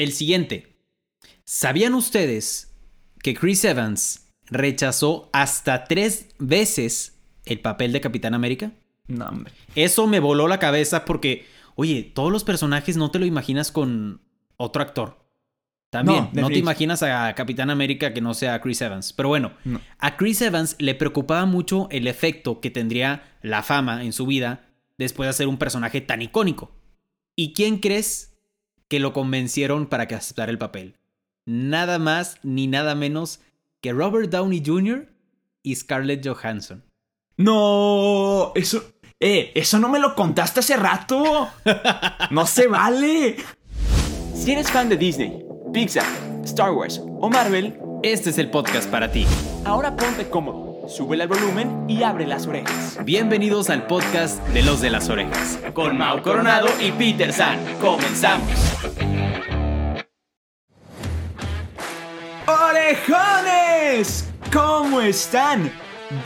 El siguiente. ¿Sabían ustedes que Chris Evans rechazó hasta tres veces el papel de Capitán América? No, hombre. Eso me voló la cabeza porque, oye, todos los personajes no te lo imaginas con otro actor. También, no, te imaginas a Capitán América que no sea Chris Evans. Pero bueno, No. a Chris Evans le preocupaba mucho el efecto que tendría la fama en su vida después de ser un personaje tan icónico. ¿Y quién crees que lo convencieron para que aceptara el papel? Nada más ni nada menos que Robert Downey Jr. y Scarlett Johansson. No, eso... Eh, eso no me lo contaste hace rato. No se vale. Si eres fan de Disney, Pixar, Star Wars o Marvel, Este es el podcast para ti. ahora ponte cómodo, sube el volumen y abre las orejas. Bienvenidos al podcast de los de las orejas. Con Mau Coronado y Peter San, comenzamos. ¡Orejones! ¿Cómo están?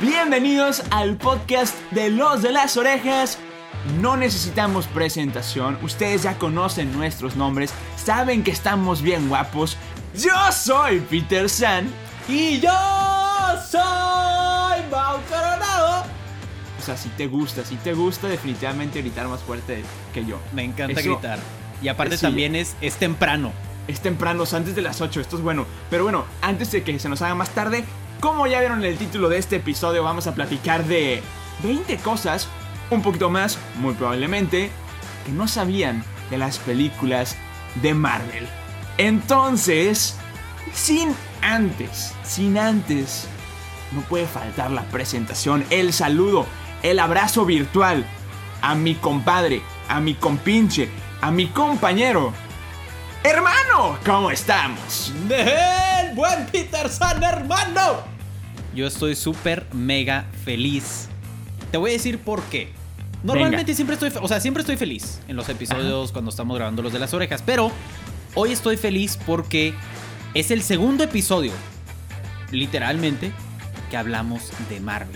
Bienvenidos al podcast de los de las orejas. No necesitamos presentación, ustedes ya conocen nuestros nombres, saben que estamos bien guapos. Yo soy Peter San Y yo soy Mau Coronado. O sea, si te gusta, si te gusta definitivamente gritar más fuerte que yo. Me encanta Eso- gritar. Y aparte Sí. también es, es temprano. Es temprano, es antes de las 8, esto es bueno. Pero bueno, antes de que se nos haga más tarde, como ya vieron en el título de este episodio, vamos a platicar de 20 cosas, un poquito más, muy probablemente, que no sabían de las películas de Marvel. Entonces, sin antes, sin antes, no puede faltar la presentación, el saludo, el abrazo virtual a mi compadre, a mi compinche, a mi compañero. Hermano, ¿cómo estamos? ¡El buen Peter San, hermano! Yo estoy súper mega feliz. Te voy a decir por qué. Normalmente siempre estoy, o sea, siempre estoy feliz en los episodios cuando estamos grabando los de las orejas, pero hoy estoy feliz porque es el segundo episodio, literalmente, que hablamos de Marvel.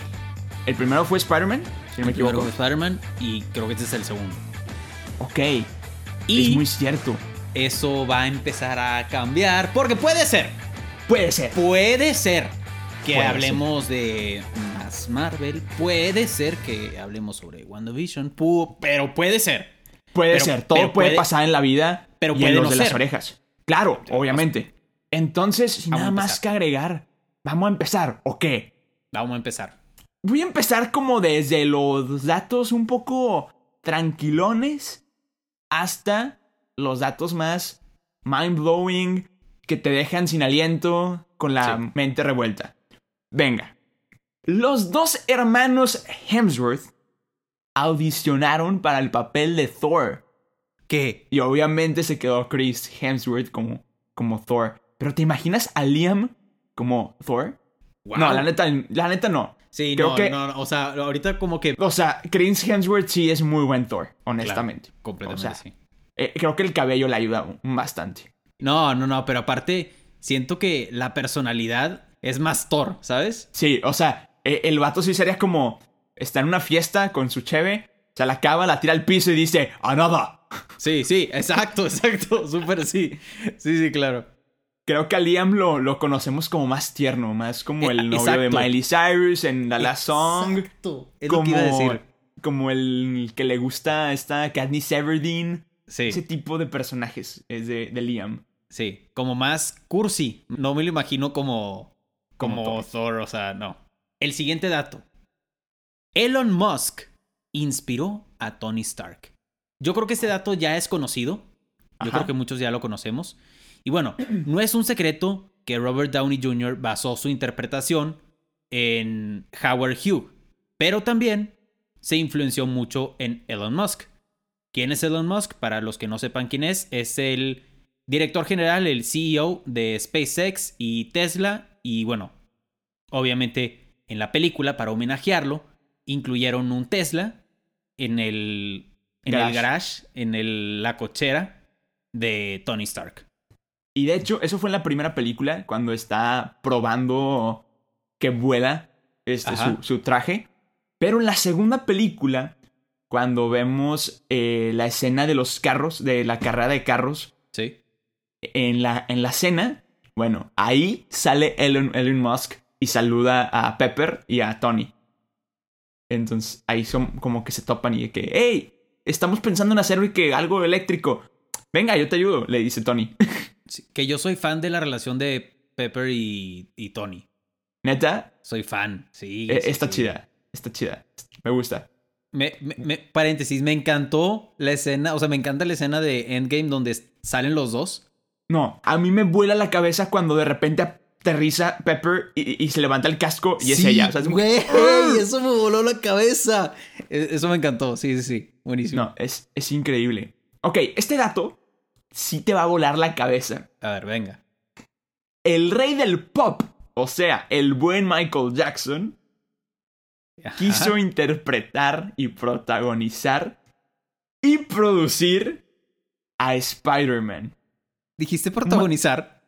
El primero fue Spider-Man, si no me El primero equivoco. fue Spider-Man y creo que este es el segundo. Ok, Y es muy cierto. eso va a empezar a cambiar porque puede ser, Puede ser. puede ser que Puede hablemos de más Marvel, puede ser que hablemos sobre WandaVision, pu- pero puede ser. Puede Pero- ser. Todo puede, puede- pasar en la vida pero y en puede los no de las orejas. Claro, obviamente. Entonces, sin nada más que agregar, vamos a empezar. ¿O qué? Vamos a empezar. Voy a empezar como desde los datos un poco tranquilones hasta los datos más mind blowing que te dejan sin aliento con la Sí. mente revuelta. Venga. Los dos hermanos Hemsworth audicionaron para el papel de Thor. ¿Qué? Y obviamente se quedó Chris Hemsworth como, como Thor. Pero ¿te imaginas a Liam como Thor? No, la neta, la neta no. Sí, creo no, que- no, no, o sea, ahorita como que O sea, Chris Hemsworth sí es muy buen Thor, honestamente. Claro, completamente O sea, sí. Eh, creo que el cabello le ayuda bastante. No, no, no, pero aparte siento que la personalidad es más Thor, ¿sabes? Sí, o sea, eh, el vato sí sería como. Está en una fiesta con su cheve, se la acaba, la tira al piso y dice, ¡A nada! Sí, sí, exacto, exacto, súper sí. Sí, sí, claro. Creo que a Liam lo, lo conocemos como más tierno, más como Eh, el novio de. Miley Cyrus en La La Song. Exacto. Es como, lo que iba a decir. como el que le gusta esta Katniss Everdeen. Sí. Ese tipo de personajes es de, de Liam. Sí, como más cursi. No me lo imagino como, como, Como Thor. o sea, no. El siguiente dato. Elon Musk inspiró a Tony Stark. Yo creo que este dato ya es conocido. Yo Ajá. creo que muchos ya lo conocemos. Y bueno, no es un secreto que Robert Downey Jr. basó su interpretación en Howard Hugh, pero también se influenció mucho en Elon Musk. ¿Quién es Elon Musk? Para los que no sepan quién es, es el director general, el CEO de SpaceX y Tesla. Y bueno, obviamente en la película, para homenajearlo, incluyeron un Tesla en el, en Garage. el garage, en el- la cochera de Tony Stark. Y de hecho, eso fue en la primera película, cuando está probando que vuela este, su traje. Pero en la segunda película, cuando vemos eh, la escena de los carros, de la carrera de carros, Sí. en la, en la cena, bueno, ahí sale Elon, Elon Musk y saluda a Pepper y a Tony. Entonces ahí son como que se topan y de que, hey, estamos pensando en hacer que algo eléctrico. Venga, yo te ayudo, le dice Tony. Que yo soy fan de la relación de Pepper y, y Tony. ¿Neta? Soy fan, sí. Eh, sí, está sí. chida, está chida. Me gusta. Me, me- me- paréntesis, me encantó la escena, o sea, me encanta la escena de Endgame donde salen los dos. No, a mí me vuela la cabeza cuando de repente aterriza Pepper y, y se levanta el casco y es ella. O sea, es como- güey, eso me voló la cabeza. E- Eso me encantó, sí, sí, sí. Buenísimo. No, es, es increíble. Ok, este dato sí te va a volar la cabeza. A ver, venga. El rey del pop, o sea, el buen Michael Jackson, Ajá. quiso interpretar y protagonizar y producir a Spider-Man. Dijiste protagonizar.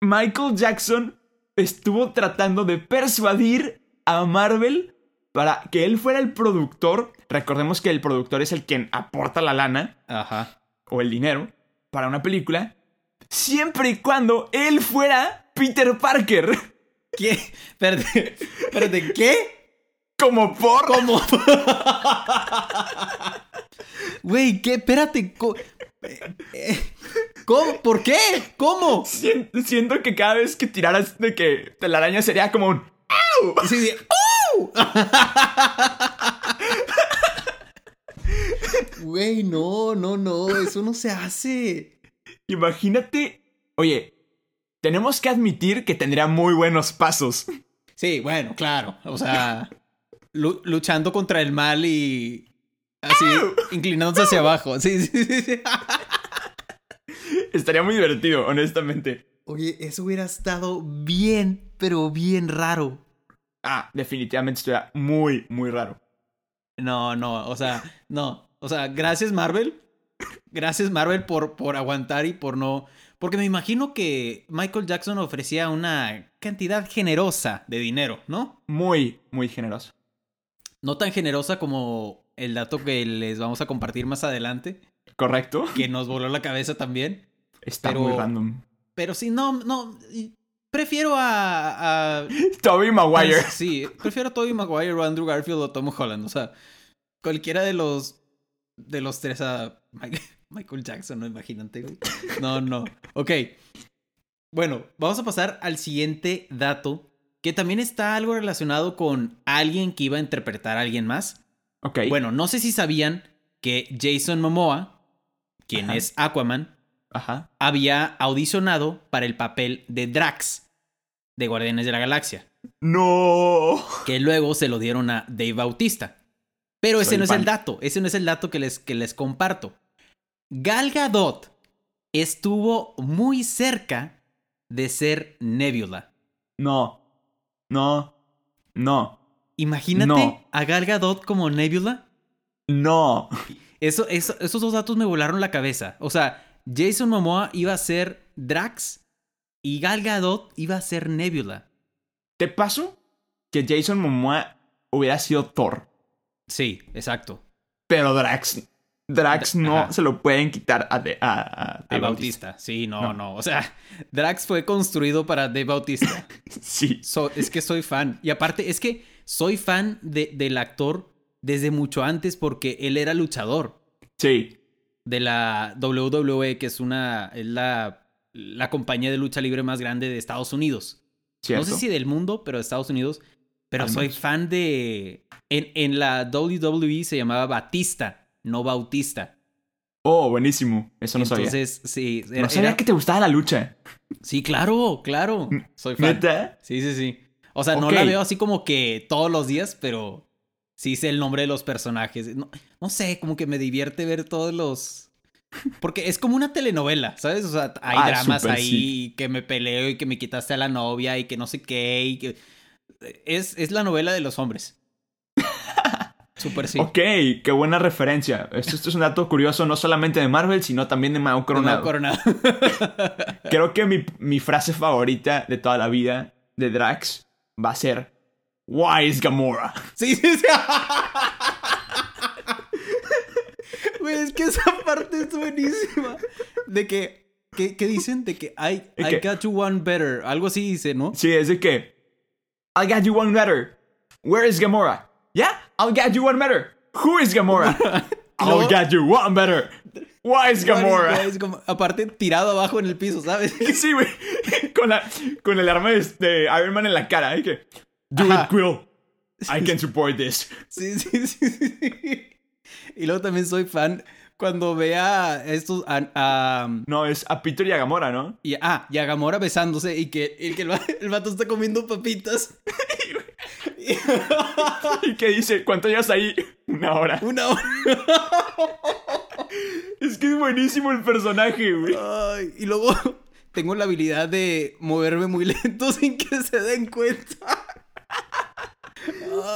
Michael Jackson estuvo tratando de persuadir a Marvel para que él fuera el productor. Recordemos que el productor es el quien aporta la lana Ajá. o el dinero para una película, siempre y cuando él fuera Peter Parker. ¿Qué? Espérate, espérate, ¿qué? Como por... ¿Cómo? Güey, ¿qué? Espérate. co- eh, ¿Cómo? ¿Por qué? ¿Cómo? Sien- Siento que cada vez que tiraras de que telaraña sería como un... Sí, sí. ¡Uh! Güey, no, no, no, eso no se hace. Imagínate... Oye, tenemos que admitir que tendría muy buenos pasos. Sí, bueno, claro. O sea, lu- luchando contra el mal y así inclinándose hacia abajo. Sí, sí, sí, sí. Estaría muy divertido, honestamente. Oye, eso hubiera estado bien, pero bien raro. Ah, definitivamente estaría muy, muy raro. No, no, o sea, no. O sea, gracias Marvel. Gracias Marvel por, por aguantar y por no... Porque me imagino que Michael Jackson ofrecía una cantidad generosa de dinero, ¿no? Muy, muy generoso. No tan generosa como el dato que les vamos a compartir más adelante, ¿Correcto? que nos voló la cabeza también. Está Pero- muy random. Pero sí, no, no. Prefiero a. a Toby Maguire. Sí, prefiero a Tobey Maguire o Andrew Garfield o Tom Holland. O sea, cualquiera de los. De los tres a. Michael Jackson, no imagínate, güey. No, no. Ok. Bueno, vamos a pasar al siguiente dato. Que también está algo relacionado con alguien que iba a interpretar a alguien más. Ok. Bueno, no sé si sabían que Jason Momoa, quien Ajá. es Aquaman, Ajá. había audicionado para el papel de Drax de Guardianes de la Galaxia, No. que luego se lo dieron a Dave Bautista. Pero ese no es el dato, ese no es el dato que les, que les comparto. Gal Gadot estuvo muy cerca de ser Nebula. No. No. No. Imagínate No. a Gal Gadot como Nebula. No. Eso, eso- esos dos datos me volaron la cabeza. O sea, Jason Momoa iba a ser Drax y Gal Gadot iba a ser Nebula. ¿Te paso que Jason Momoa hubiera sido Thor? Sí, exacto. Pero Drax. Drax Dra- no ajá. se lo pueden quitar a, de, a, a De Dave Bautista. Sí, no, no, No. O sea, Drax fue construido para Dave Bautista. Sí. So- es que soy fan. Y aparte, es que soy fan de- del actor desde mucho antes porque él era luchador Sí. de la WWE, que es una. es la, la compañía de lucha libre más grande de Estados Unidos. Cierto. No sé si del mundo, pero de Estados Unidos. Pero Al soy menos. fan de. En, en la WWE se llamaba Batista, no Bautista. Oh, buenísimo. Eso no sabía. Entonces, sí. era- no sabía era- que te gustaba la lucha. Sí, claro, claro. Soy fan. ¿Neta? Sí, sí, sí. O sea, no la veo así como que todos los días, pero sí sé el nombre de los personajes. No, no sé, como que me divierte ver todos los. Porque es como una telenovela, ¿sabes? O sea, hay Ah, dramas ahí sí. que me peleo y que me quitaste a la novia y que no sé qué. Y que... es, es la novela de los hombres. Súper sí. Ok, qué buena referencia. Esto, esto es un dato curioso no solamente de Marvel, sino también de Mao Coronado. Coronado. Creo que mi, mi frase favorita de toda la vida de Drax va a ser Why is Gamora? Sí, sí, sí. Güey, es que esa parte es buenísima. De que ¿Qué, dicen? De que I, ¿De I got you one better. Algo así dice, ¿no? Sí, es de que. I got you one better. Where is Gamora? Yeah, I'll get you one better. Who is Gamora? I'll get you one better. Why is Gamora? Aparte, tirado abajo en el piso, ¿sabes? Sí, güey. Con, la, con el arma de, de Iron Man en la cara. ¿eh? Que, Do Ajá. it, Quill. I can support this. Sí, sí, sí, sí. Y luego también soy fan cuando vea estos. A, a- No, es a Peter y a Gamora, ¿no? y, ah, y a Gamora besándose y que, y que el, el vato está comiendo papitas. Y- Y que dice, ¿cuánto llevas ahí? Una hora. Una hora. Es que es buenísimo el personaje, güey. Ay, y luego tengo la habilidad de moverme muy lento sin que se den cuenta.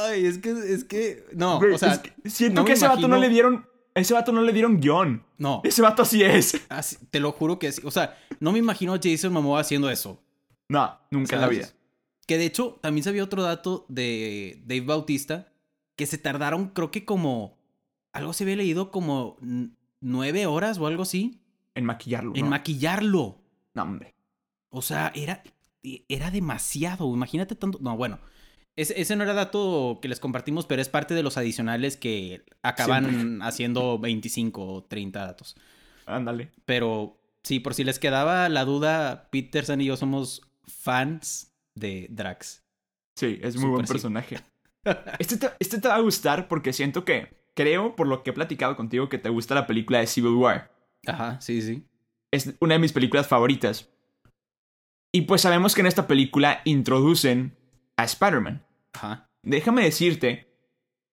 Ay, es que, es que, no, Güey, o sea, es que siento no que ese vato no imagino- le dieron. Ese vato no le dieron guion. no, Ese vato así es. así- te lo juro que sí. O sea, no me imagino a Jason Momoa haciendo eso. No, nunca en la vida. Que de hecho, también sabía otro dato de Dave Bautista, que se tardaron, creo que como, algo se había leído como nueve horas o algo así, En maquillarlo. en ¿no? maquillarlo. No, hombre. O sea, era, era demasiado. Imagínate tanto. No, bueno. Ese, ese no era dato que les compartimos, pero es parte de los adicionales que acaban Siempre. haciendo 25 o 30 datos. Ándale. Pero sí, por si les quedaba la duda, Peterson y yo somos fans de Drax. Sí, es muy buen sí. personaje. Este te, este te va a gustar porque siento que, creo, por lo que he platicado contigo, que te gusta la película de Civil War. Ajá, sí, sí. Es una de mis películas favoritas. Y pues sabemos que en esta película introducen a Spider-Man. Ajá. Déjame decirte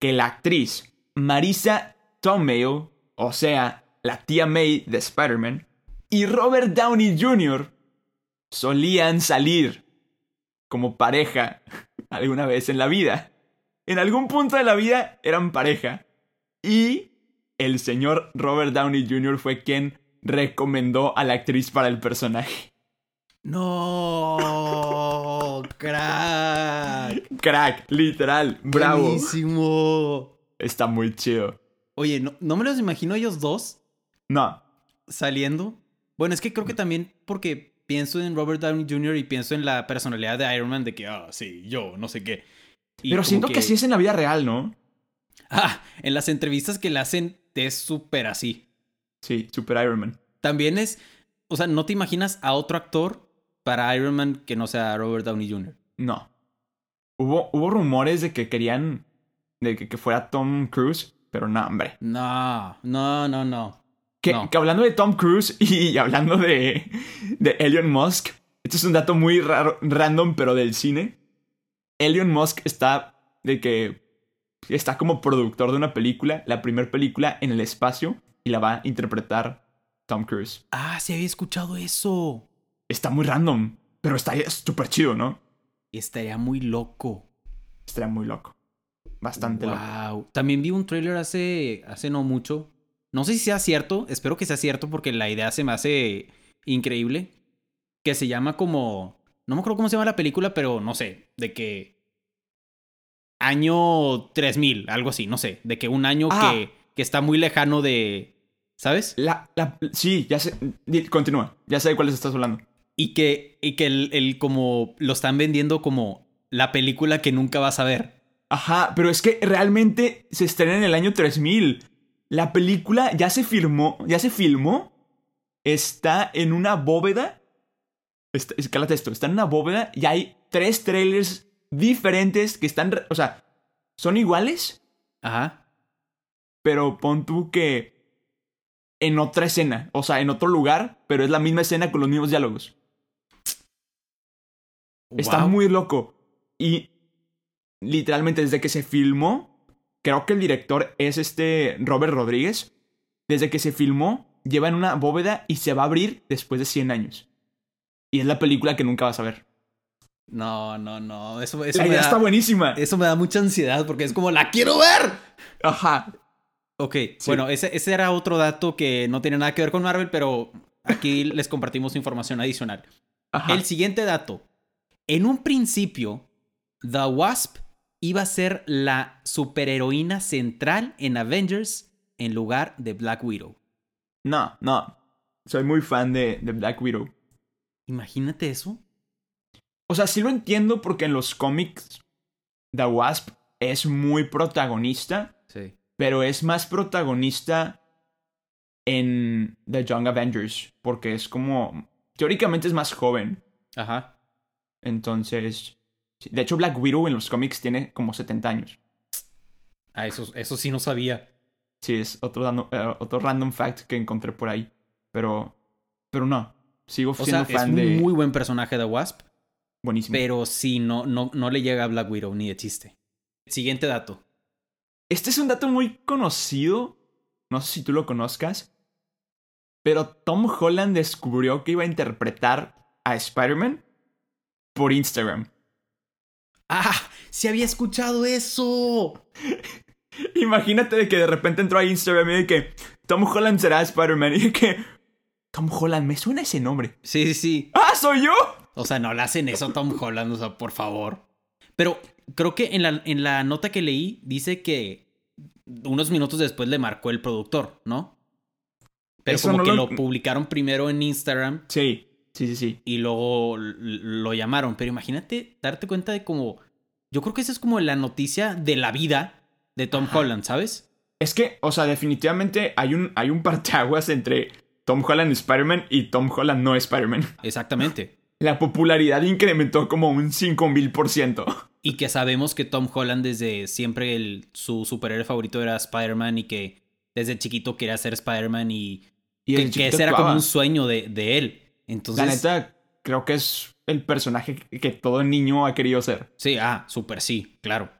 que la actriz Marisa Tomei, o sea, la tía May de Spider-Man, y Robert Downey Jr. solían salir como pareja alguna vez en la vida. En algún punto de la vida eran pareja. Y el señor Robert Downey Jr. fue quien recomendó a la actriz para el personaje. No, crack. Crack, literal, bravo. Buenísimo. Está muy chido. Oye, no, no me los imagino ellos dos No, saliendo. Bueno, es que creo que también porque pienso en Robert Downey Jr. y pienso en la personalidad de Iron Man de que, ah, sí, yo, no sé qué. Y pero siento que... sí es en la vida real, ¿no? Ah, en las entrevistas que le hacen es súper así. Sí, Super Iron Man. También es, o sea, no te imaginas a otro actor para Iron Man que no sea Robert Downey Jr. No. Hubo, hubo rumores de que querían de que, que fuera Tom Cruise, pero no, hombre. No, no, no, no. Que, No. que hablando de Tom Cruise y hablando de, de Elon Musk, esto es un dato muy raro, random, pero del cine. Elon Musk está de que está como productor de una película, la primera película en el espacio, y la va a interpretar Tom Cruise. Ah, sí había escuchado eso. Está muy random, pero está súper chido, ¿no? Estaría muy loco. Estaría muy loco. Bastante loco. wow. También vi un tráiler hace, hace no mucho. No sé si sea cierto, espero que sea cierto porque la idea se me hace increíble. Que se llama como... No me acuerdo cómo se llama la película, pero no sé, de que... Año 3000, algo así, no sé. De que un año Ah. que, que está muy lejano de... ¿Sabes? La, la, sí, ya sé. Continúa. Ya sé de cuáles estás hablando. Y que, y que el, el como... Lo están vendiendo como la película que nunca vas a ver. Ajá, pero es que realmente se estrena en el año 3000. La película ya se filmó, ya se filmó. Está en una bóveda. Está, escálate esto, está en una bóveda y hay tres trailers diferentes que están, o sea, son iguales, Ajá. pero pon tú que en otra escena, o sea, en otro lugar, pero es la misma escena con los mismos diálogos. Está muy loco. Y literalmente desde que se filmó, creo que el director es este Robert Rodríguez. Desde que se filmó, lleva en una bóveda y se va a abrir después de 100 años. Y es la película que nunca vas a ver. No, no, no. Eso, eso, la me idea da, está buenísima. eso me da mucha ansiedad porque es como, ¡la quiero ver! Ajá. Ok, bueno, ese, ese era otro dato que no tiene nada que ver con Marvel, pero aquí les compartimos información adicional. Ajá. El siguiente dato. En un principio, The Wasp iba a ser la superheroína central en Avengers en lugar de Black Widow. No, no. Soy muy fan de, de Black Widow. Imagínate eso. O sea, sí lo entiendo porque en los cómics The Wasp es muy protagonista, Sí. pero es más protagonista en The Young Avengers, porque es como, teóricamente es más joven. Ajá. Entonces, de hecho Black Widow en los cómics tiene como 70 años. Ah, eso, eso sí no sabía. Sí, es otro, random- eh, otro random fact que encontré por ahí. Pero, pero no, sigo O siendo sea, es fan un de... muy buen personaje de Wasp, Buenísimo. pero sí, no, no, no le llega a Black Widow ni de chiste. Siguiente dato. Este es un dato muy conocido. No sé si tú lo conozcas. Pero Tom Holland descubrió que iba a interpretar a Spider-Man por Instagram. ¡Ah! ¡Sí había escuchado eso! Imagínate de que de repente entró a Instagram y de que Tom Holland será Spider-Man. Y de que Tom Holland, me suena ese nombre. Sí, sí, sí. ¡Ah, soy yo! O sea, no le hacen eso a Tom Holland, o sea, por favor. Pero creo que en la, en la nota que leí dice que unos minutos después le marcó el productor, ¿no? Pero Eso como no que lo- lo... publicaron primero en Instagram Sí, sí, sí, sí. y luego lo llamaron. Pero imagínate darte cuenta de como... Yo creo que esa es como la noticia de la vida de Tom Ajá. Holland, ¿sabes? Es que, o sea, definitivamente hay un, hay un parteaguas entre Tom Holland Spider-Man y Tom Holland no Spider-Man. Exactamente. La popularidad incrementó como un 5000%. Y que sabemos que Tom Holland desde siempre el, su superhéroe favorito era Spider-Man y que desde chiquito quería ser Spider-Man y, Y que, ese era como un sueño de, de él. Entonces, La neta, creo que es el personaje que todo niño ha querido ser. sí, ah, súper sí, claro.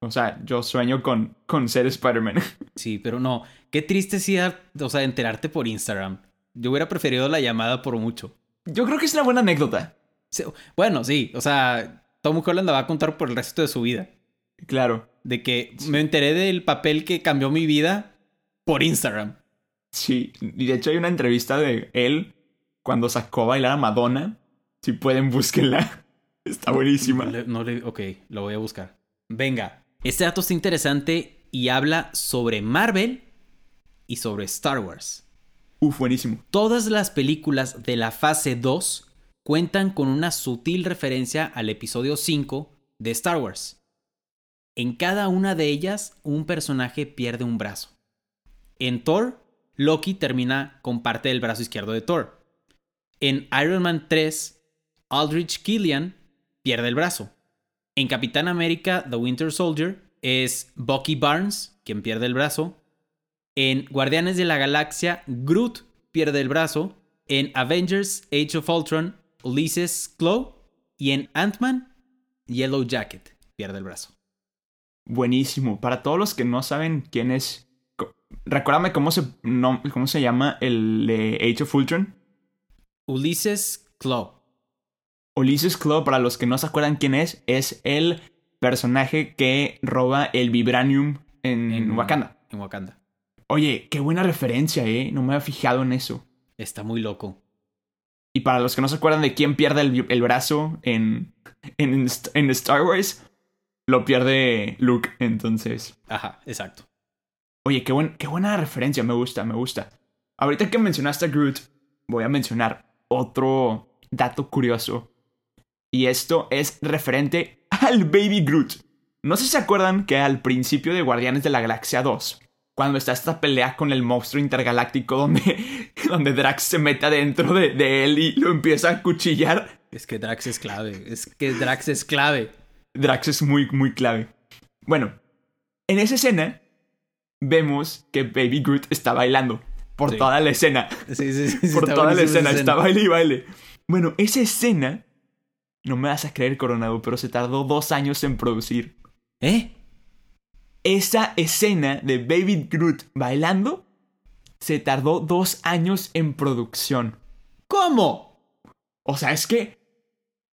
O sea, yo sueño con, con ser Spider-Man. Sí, pero no, qué triste sí, dar- o sea, enterarte por Instagram. Yo hubiera preferido la llamada por mucho. Yo creo que es una buena anécdota. Sí, Bueno, sí, o sea, Tom Holland la va a contar por el resto de su vida. Claro. De que me enteré del papel que cambió mi vida por Instagram. Sí. Y de hecho hay una entrevista de él cuando sacó a bailar a Madonna. Si pueden, búsquenla. Está buenísima. No le, no le- ok, lo voy a buscar. Venga, este dato está interesante y habla sobre Marvel y sobre Star Wars. Uf, buenísimo. Todas las películas de la fase 2 cuentan con una sutil referencia al episodio 5 de Star Wars. En cada una de ellas, un personaje pierde un brazo. En Thor, Loki termina con parte del brazo izquierdo de Thor. En Iron Man 3, Aldrich Killian pierde el brazo. En Capitán América The Winter Soldier es Bucky Barnes quien pierde el brazo. En Guardianes de la Galaxia, Groot pierde el brazo. En Avengers Age of Ultron, Ulysses Claw. Y en Ant-Man, Yellow Jacket pierde el brazo. Buenísimo. Para todos los que no saben quién es. Recuérdame cómo se, cómo se llama el de Age of Ultron. Ulysses Claw. Ulysses Claw, para los que no se acuerdan quién es, es el personaje que roba el Vibranium en, Wakanda. En Wakanda. Oye, qué buena referencia, ¿eh? No me había fijado en eso. Está muy loco. Y para los que no se acuerdan de quién pierde el, el brazo en, en, en Star Wars, lo pierde Luke, entonces. Ajá, exacto. Oye, qué, buen, qué buena referencia, me gusta, me gusta. Ahorita que mencionaste a Groot, voy a mencionar otro dato curioso. Y esto es referente al Baby Groot. No sé si se acuerdan que al principio de Guardianes de la Galaxia 2, cuando está esta pelea con el monstruo intergaláctico donde, donde Drax se mete adentro de, de él y lo empieza a cuchillar, Es que Drax es clave. Es que Drax es clave. Drax es muy, muy clave. Bueno, en esa escena vemos que Baby Groot está bailando por Sí. toda la escena. Sí, sí, sí, por toda la escena, está baile y baile. Bueno, esa escena, no me vas a creer, Coronado, pero se tardó dos años en producir. ¿Eh? Esa escena de Baby Groot bailando se tardó dos años en producción. ¿Cómo? O sea, es que,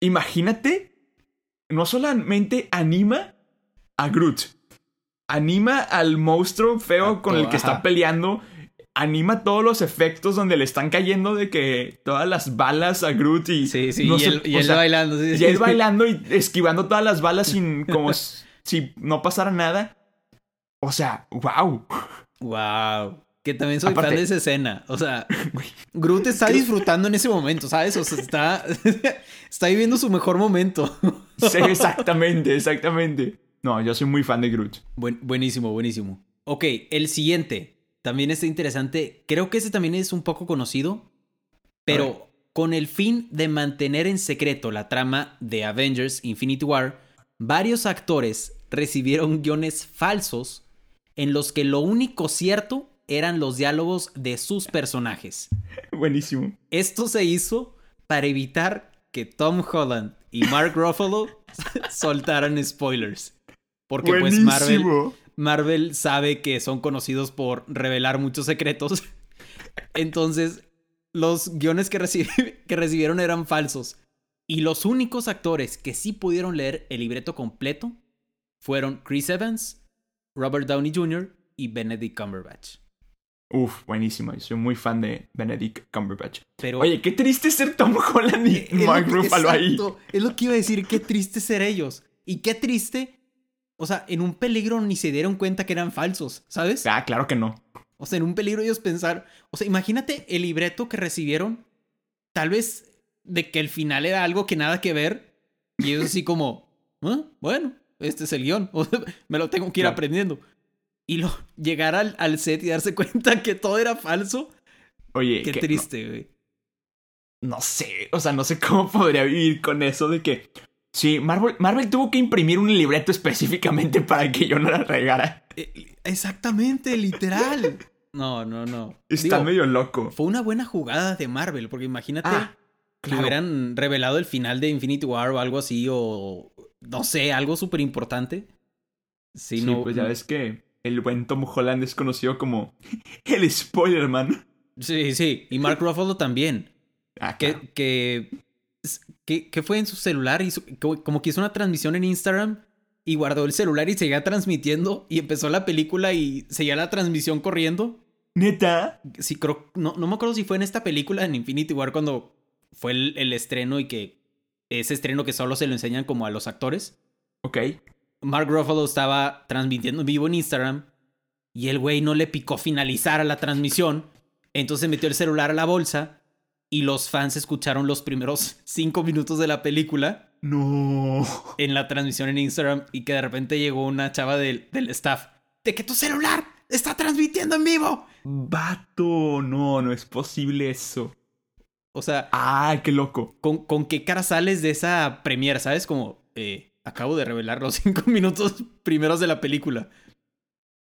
imagínate, no solamente anima a Groot, anima al monstruo feo con el que está peleando, anima todos los efectos donde le están cayendo de que todas las balas a Groot y... Sí, sí, no y él, y él sea, bailando. sí, y él bailando y esquivando todas las balas sin como si no pasara nada. O sea, wow. Wow. que también soy Aparte- fan de esa escena. O sea, Groot está disfrutando en ese momento, ¿sabes? O sea, está, está viviendo su mejor momento. Sí, exactamente, exactamente. No, yo soy muy fan de Groot. Buen- buenísimo, buenísimo. Ok, el siguiente. También está interesante. Creo que ese también es un poco conocido. Pero con el fin de mantener en secreto la trama de Avengers Infinity War, varios actores recibieron guiones falsos en los que lo único cierto eran los diálogos de sus personajes. Buenísimo. Esto se hizo para evitar que Tom Holland y Mark Ruffalo soltaran spoilers. Porque pues Marvel, Buenísimo. Marvel sabe que son conocidos por revelar muchos secretos. Entonces, los guiones que, recibi- que recibieron eran falsos. Y los únicos actores que sí pudieron leer el libreto completo fueron Chris Evans, Robert Downey Jr. y Benedict Cumberbatch. Uf, buenísimo. Yo soy muy fan de Benedict Cumberbatch. Pero Oye, qué triste ser Tom Holland y Mark Ruffalo ahí. Es lo que iba a decir, qué triste ser ellos. Y qué triste. O sea, en un peligro ni se dieron cuenta que eran falsos, ¿sabes? Ah, claro que no. O sea, en un peligro ellos pensar. O sea, imagínate el libreto que recibieron. Tal vez de que el final era algo que nada que ver. Y ellos así como, "Ah, bueno, este es el guion. O sea, me lo tengo que ir Claro. aprendiendo. Y lo, llegar al, al set y darse cuenta que todo era falso. Oye, Qué que- triste, güey. No, no sé, o sea, no sé cómo podría vivir con eso de que... Sí, Marvel, Marvel tuvo que imprimir un libreto específicamente para que yo no la regara. Eh, Exactamente, literal. No, no, no. Está Digo, medio loco. Fue una buena jugada de Marvel, porque imagínate Ah, que hubieran revelado el final de Infinity War o algo así, o no sé, algo súper importante. Sí, Sí, no. pues ya ves que el buen Tom Holland es conocido como el spoiler man. Sí, sí. Y Mark Ruffalo también. Ah, claro. que, que, que fue en su celular, hizo, como como que hizo una transmisión en Instagram y guardó el celular y seguía transmitiendo y empezó la película y seguía la transmisión corriendo. Neta. Sí, creo, no, no me acuerdo si fue en esta película, en Infinity War, cuando fue el, el estreno y que ese estreno que solo se lo enseñan como a los actores. Ok. Mark Ruffalo estaba transmitiendo en vivo en Instagram y el güey no le picó finalizar a la transmisión. Entonces metió el celular a la bolsa y los fans escucharon los primeros cinco minutos de la película No. en la transmisión en Instagram y que de repente llegó una chava del, del staff. De que tu celular está transmitiendo en vivo. Vato, no, no es posible eso. O sea, Ah, qué loco. ¿con, con qué cara sales de esa premiere? ¿Sabes? Como, eh, acabo de revelar los cinco minutos primeros de la película.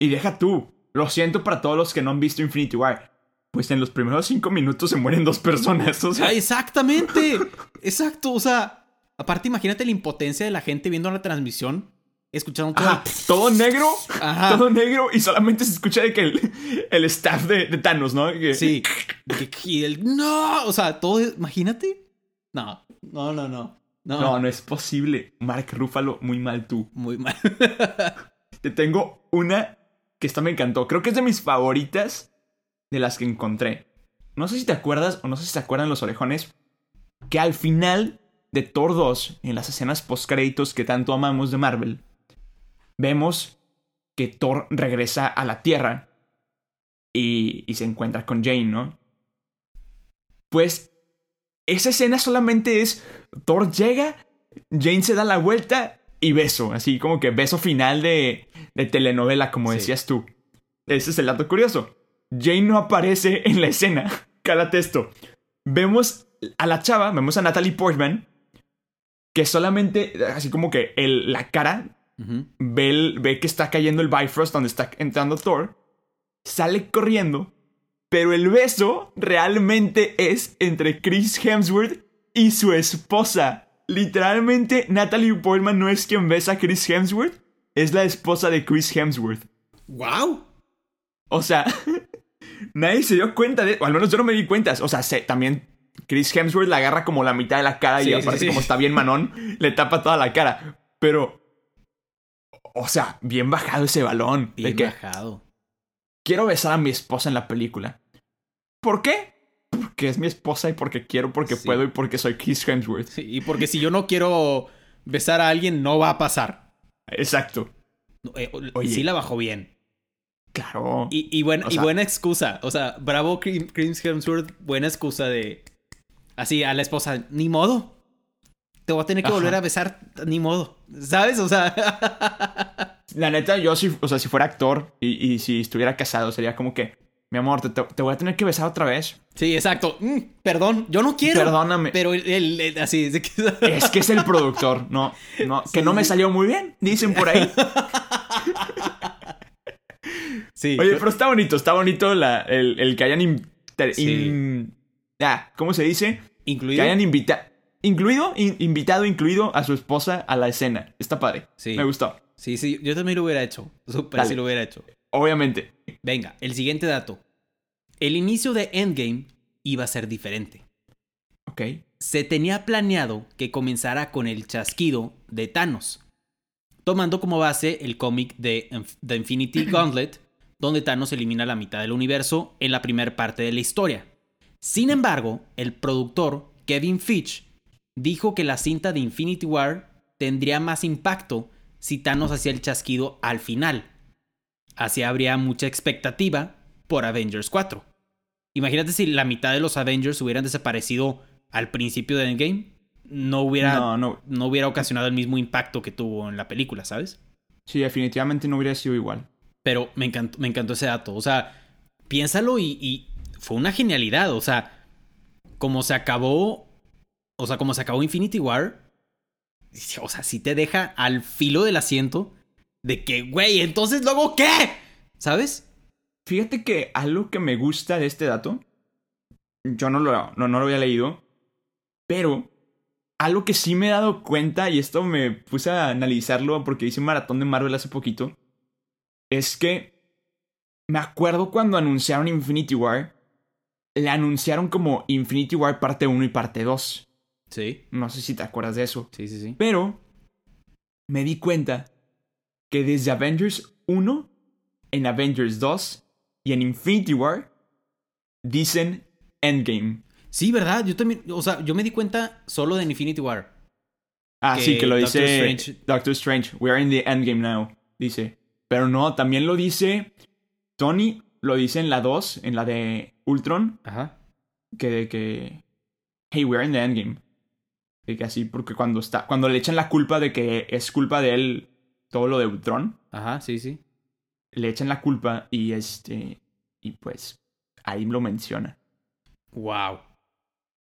Y deja tú. Lo siento para todos los que no han visto Infinity War. Pues en los primeros cinco minutos se mueren dos personas. O sea, Ah, exactamente. Exacto. O sea, aparte imagínate la impotencia de la gente viendo la transmisión, escuchando todo. ajá, todo negro. Ajá. Todo negro y solamente se escucha de que el, el staff de, de Thanos, ¿no? Que- Sí. Y el no. O sea, todo. Imagínate. No, no, no, no. No, No, no es posible. Mark Ruffalo, muy mal tú. Muy mal. Te tengo una que esta me encantó. Creo que es de mis favoritas de las que encontré. No sé si te acuerdas o no sé si se acuerdan los orejones. Que al final de Thor 2, en las escenas post-créditos que tanto amamos de Marvel, vemos que Thor regresa a la Tierra y, y se encuentra con Jane, ¿no? Pues esa escena solamente es Thor llega, Jane se da la vuelta y beso, así como que beso final de, de telenovela, como Sí. decías tú. Ese es el dato curioso. Jane no aparece en la escena. Cálate esto. Vemos a la chava, vemos a Natalie Portman, que solamente, así como que el- la cara, ve, el- ve que está cayendo el Bifrost donde está entrando Thor, sale corriendo, pero el beso realmente es entre Chris Hemsworth y su esposa. Literalmente, Natalie Portman no es quien besa a Chris Hemsworth, es la esposa de Chris Hemsworth. ¡Wow! O sea, nadie se dio cuenta de, o al menos yo no me di cuenta. O sea, también Chris Hemsworth le agarra como la mitad de la cara Sí, y sí, aparece sí. como está bien manón, le tapa toda la cara. Pero, o sea, bien bajado ese balón. de Bien que bajado. quiero besar a mi esposa en la película. ¿Por qué? Porque es mi esposa y porque quiero, porque puedo y porque soy Chris Hemsworth. Sí, y porque si yo no quiero besar a alguien, no va a pasar. Exacto. Eh, Oye. Sí la bajó bien. Claro. Y, y, O y buena excusa. O sea, bravo Chris Hemsworth, buena excusa de. Así a la esposa, ni modo. Te voy a tener que Ajá. volver a besar, ni modo. ¿Sabes? O sea. La neta, yo si, o sea, si fuera actor y, y si estuviera casado, sería como que, mi amor, te, te- voy a tener que besar otra vez. sí, exacto. Mm, perdón, yo no quiero. Perdóname. Pero el- así. es que- Es que es el productor, no, no, que no me salió muy bien, dicen por ahí. sí. Oye, pero está bonito, está bonito la, el, el que hayan in- ah, ¿cómo se dice? Que incluido. hayan invitado, incluido, in- invitado, incluido a su esposa a la escena. Está padre. Sí. Me gustó. Sí, sí, yo también lo hubiera hecho. Súper, sí lo hubiera hecho. Obviamente. Venga, el siguiente dato. El inicio de Endgame iba a ser diferente. Ok. Se tenía planeado que comenzara con el chasquido de Thanos, tomando como base el cómic de The Infinity Gauntlet, donde Thanos elimina la mitad del universo en la primera parte de la historia. Sin embargo, el productor Kevin Fitch dijo que la cinta de Infinity War tendría más impacto si Thanos hacía el chasquido al final. Así habría mucha expectativa por Avengers 4. Imagínate si la mitad de los Avengers hubieran desaparecido al principio de Endgame. No hubiera, No, no. no hubiera ocasionado el mismo impacto que tuvo en la película, ¿sabes? Sí, definitivamente no hubiera sido igual. Pero me encantó, me encantó ese dato. O sea, piénsalo y, fue una genialidad. O sea, como se acabó. O sea, como se acabó Infinity War. O sea, sí te deja al filo del asiento de que, güey, entonces luego qué? ¿Sabes? Fíjate que algo que me gusta de este dato, yo no lo, no, no lo había leído, pero algo que sí me he dado cuenta, y esto me puse a analizarlo porque hice un maratón de Marvel hace poquito, es que me acuerdo cuando anunciaron Infinity War, le anunciaron como Infinity War parte 1 y parte 2. Sí, No sé si te acuerdas de eso. sí, sí, sí. Pero me di cuenta que desde Avengers 1, en Avengers 2 y en Infinity War dicen Endgame. Sí, ¿verdad? Yo también, o sea, yo me di cuenta solo de Infinity War. Ah, Que sí, que lo Doctor dice Strange- Doctor Strange. We are in the Endgame now, dice. Pero no, también lo dice Tony, lo dice en la 2, en la de Ultron, Ajá. que que hey, we are in the Endgame. Y que así porque cuando está cuando le echan la culpa de que es culpa de él todo lo de Ultron, Ajá, sí, sí. le echan la culpa y este y pues ahí lo menciona. Wow.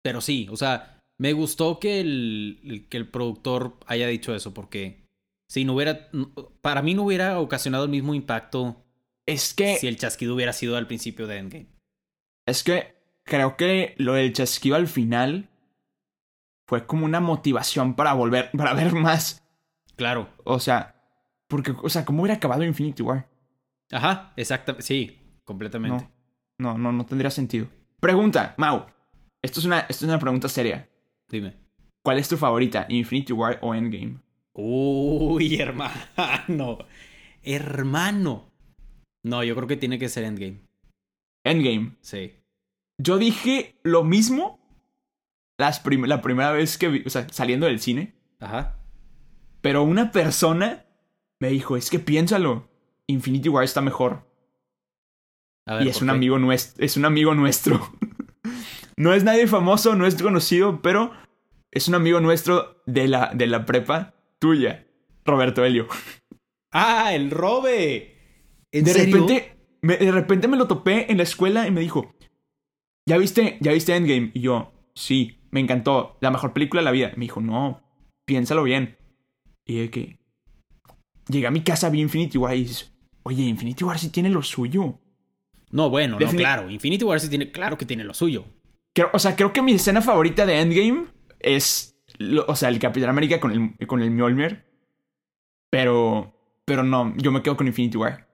Pero sí, o sea, me gustó que el- que el productor haya dicho eso, porque si no hubiera, para mí no hubiera ocasionado el mismo impacto Es que si el chasquido hubiera sido al principio de Endgame. es que creo que lo del chasquido al final fue como una motivación para volver para ver más, Claro. o sea, porque o sea, cómo hubiera acabado Infinity War? Ajá, exactamente. Sí, completamente. No. No, no no tendría sentido. Pregunta, Mau. Esto es una esto es una pregunta seria. Dime. ¿Cuál es tu favorita, Infinity War o Endgame? Uy, hermano. Hermano. No, yo creo que tiene que ser Endgame. Endgame. Sí. Yo dije lo mismo las prim- la primera vez que vi, o sea, saliendo del cine. Ajá. Pero una persona me dijo, es que piénsalo, Infinity War está mejor. A ver, y es ¿por un amigo nuestro, es un amigo nuestro. no es nadie famoso, no es conocido, pero es un amigo nuestro de la, de la prepa tuya, Roberto Helio. Ah, el robe. ¿En de serio? repente, me, de repente me lo topé en la escuela y me dijo, ¿ya viste, ya viste Endgame? Y yo, sí, me encantó, la mejor película de la vida. Me dijo, no, piénsalo bien. Y de que llegué a mi casa, vi Infinity War y dices, oye, Infinity War sí tiene lo suyo. No, bueno, no, claro. Infinity War sí tiene, claro que tiene lo suyo. Creo- o sea, creo que mi escena favorita de Endgame es, lo- o sea, el Capitán América con el, con el Mjolnir. Pero, pero no, yo me quedo con Infinity War.